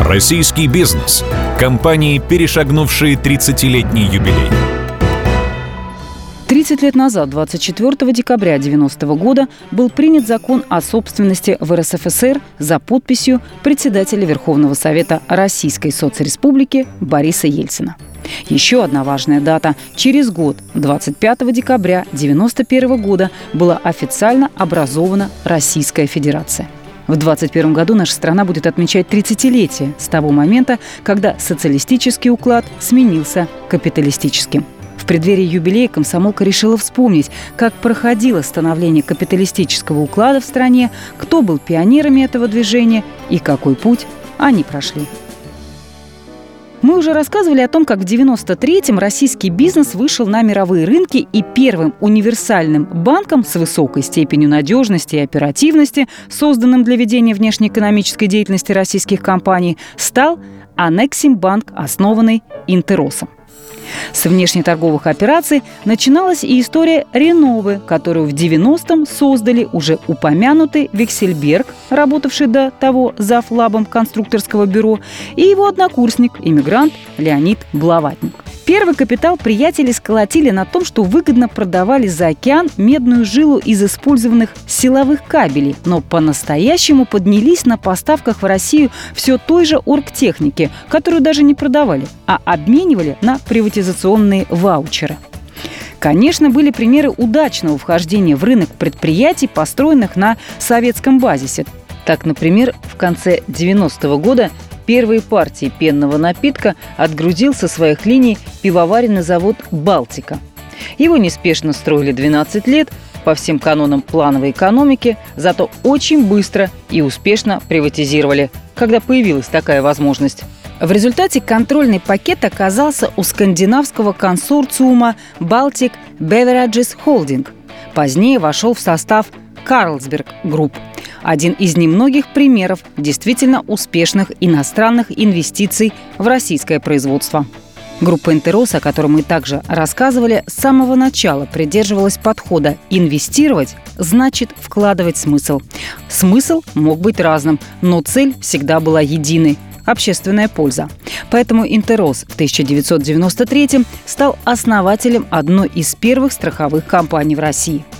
Российский бизнес. Компании, перешагнувшие 30-летний юбилей. 30 лет назад, 24 декабря 90 года, был принят закон о собственности в РСФСР за подписью председателя Верховного Совета Российской соцреспублики Бориса Ельцина. Еще одна важная дата. Через год, 25 декабря 1991 года, была официально образована Российская Федерация. В 2021 году наша страна будет отмечать 30-летие с того момента, когда социалистический уклад сменился капиталистическим. В преддверии юбилея комсомолка решила вспомнить, как проходило становление капиталистического уклада в стране, кто был пионерами этого движения и какой путь они прошли. Мы уже рассказывали о том, как в 93-м российский бизнес вышел на мировые рынки и первым универсальным банком с высокой степенью надежности и оперативности, созданным для ведения внешнеэкономической деятельности российских компаний, стал Анексимбанк, основанный Интеросом. С внешнеторговых операций начиналась и история Реновы, которую в 90-м создали уже упомянутый Вексельберг, работавший до того за флабом конструкторского бюро, и его однокурсник, иммигрант Леонид Блаватник. Первый капитал приятели сколотили на том, что выгодно продавали за океан медную жилу из использованных силовых кабелей, но по-настоящему поднялись на поставках в Россию все той же оргтехники, которую даже не продавали, а обменивали на приватизационные ваучеры. Конечно, были примеры удачного вхождения в рынок предприятий, построенных на советском базисе. Так, например, в конце 90-го года первые партии пенного напитка отгрузил со своих линий пивоваренный завод «Балтика». Его неспешно строили 12 лет по всем канонам плановой экономики, зато очень быстро и успешно приватизировали, когда появилась такая возможность. В результате контрольный пакет оказался у скандинавского консорциума Baltic Beverages Holding. Позднее вошел в состав Carlsberg Group – один из немногих примеров действительно успешных иностранных инвестиций в российское производство. Группа «Интерос», о которой мы также рассказывали, с самого начала придерживалась подхода «инвестировать» значит вкладывать смысл. Смысл мог быть разным, но цель всегда была единой – общественная польза. Поэтому «Интерос» в 1993 стал основателем одной из первых страховых компаний в России –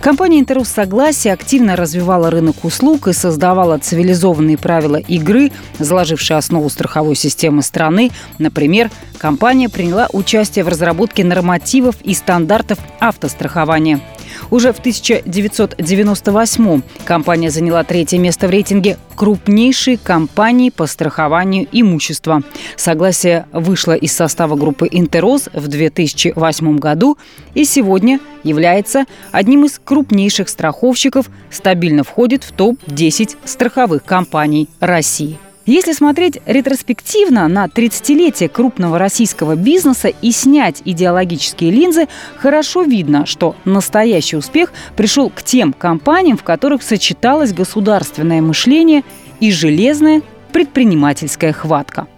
Компания «Интерус Согласие» активно развивала рынок услуг и создавала цивилизованные правила игры, заложившие основу страховой системы страны. Например, компания приняла участие в разработке нормативов и стандартов автострахования – уже в 1998 компания заняла третье место в рейтинге крупнейшей компании по страхованию имущества. Согласие вышло из состава группы «Интерос» в 2008 году и сегодня является одним из крупнейших страховщиков, стабильно входит в топ-10 страховых компаний России. Если смотреть ретроспективно на 30-летие крупного российского бизнеса и снять идеологические линзы, хорошо видно, что настоящий успех пришел к тем компаниям, в которых сочеталось государственное мышление и железная предпринимательская хватка.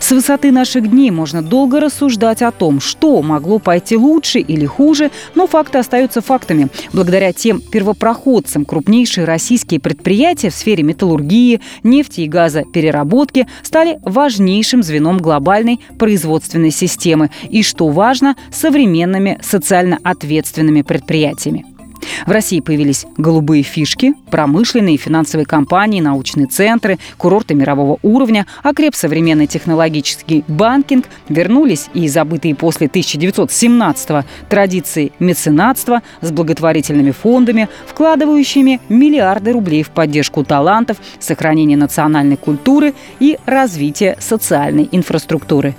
С высоты наших дней можно долго рассуждать о том, что могло пойти лучше или хуже, но факты остаются фактами. Благодаря тем первопроходцам крупнейшие российские предприятия в сфере металлургии, нефти и газа переработки стали важнейшим звеном глобальной производственной системы и, что важно, современными социально ответственными предприятиями. В России появились голубые фишки, промышленные и финансовые компании, научные центры, курорты мирового уровня, окреп современный технологический банкинг, вернулись и забытые после 1917-го традиции меценатства с благотворительными фондами, вкладывающими миллиарды рублей в поддержку талантов, сохранение национальной культуры и развитие социальной инфраструктуры.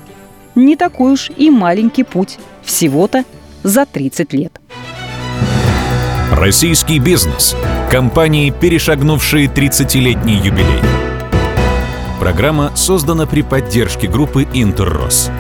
Не такой уж и маленький путь, всего-то за 30 лет. Российский бизнес. Компании, перешагнувшие 30-летний юбилей. Программа создана при поддержке группы «Интеррос».